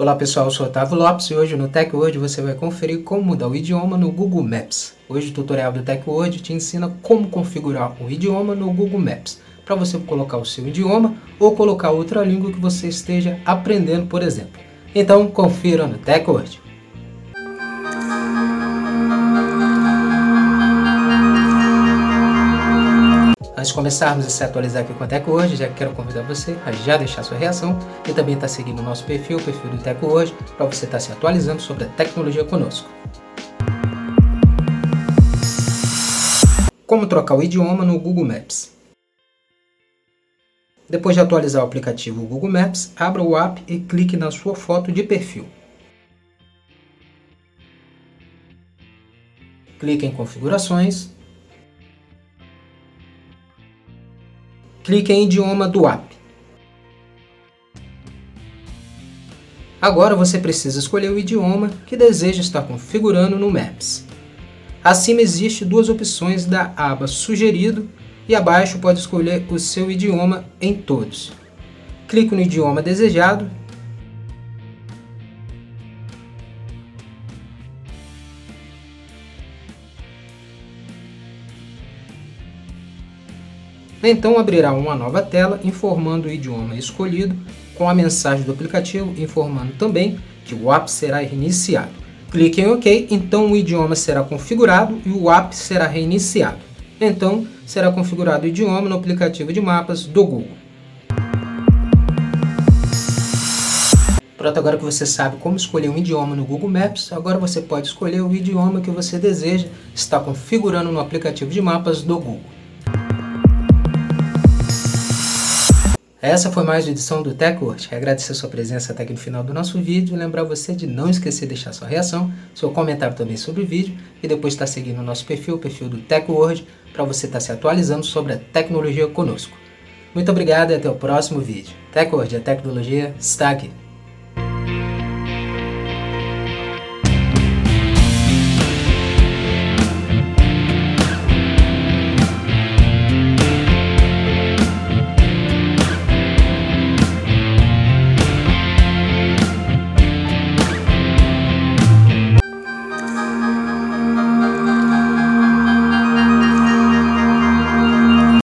Olá pessoal, eu sou Otávio Lopes e hoje no TechWord você vai conferir como mudar o idioma no Google Maps. Hoje o tutorial do TechWord te ensina como configurar o idioma no Google Maps, para você colocar o seu idioma ou colocar outra língua que você esteja aprendendo, por exemplo. Então confira no TechWord. Antes de começarmos a se atualizar aqui com a Teco Hoje, já quero convidar você a já deixar sua reação e também estar tá seguindo o nosso perfil, o perfil do Teco Hoje, para você estar tá se atualizando sobre a tecnologia conosco. Como trocar o idioma no Google Maps? Depois de atualizar o aplicativo Google Maps, abra o app e clique na sua foto de perfil. Clique em Configurações clique em idioma do app. Agora você precisa escolher o idioma que deseja estar configurando no Maps. Acima existe duas opções da aba Sugerido e abaixo pode escolher o seu idioma em todos. Clique no idioma desejado Então abrirá uma nova tela informando o idioma escolhido com a mensagem do aplicativo informando também que o app será reiniciado. Clique em OK, então o idioma será configurado e o app será reiniciado. Então será configurado o idioma no aplicativo de mapas do Google. Pronto, agora que você sabe como escolher um idioma no Google Maps, agora você pode escolher o idioma que você deseja estar configurando no aplicativo de mapas do Google. Essa foi mais uma edição do TechWord. Agradecer a sua presença até aqui no final do nosso vídeo lembrar você de não esquecer de deixar sua reação, seu comentário também sobre o vídeo e depois estar seguindo o nosso perfil, o perfil do TechWord, para você estar se atualizando sobre a tecnologia conosco. Muito obrigado e até o próximo vídeo. TechWord, a tecnologia está aqui.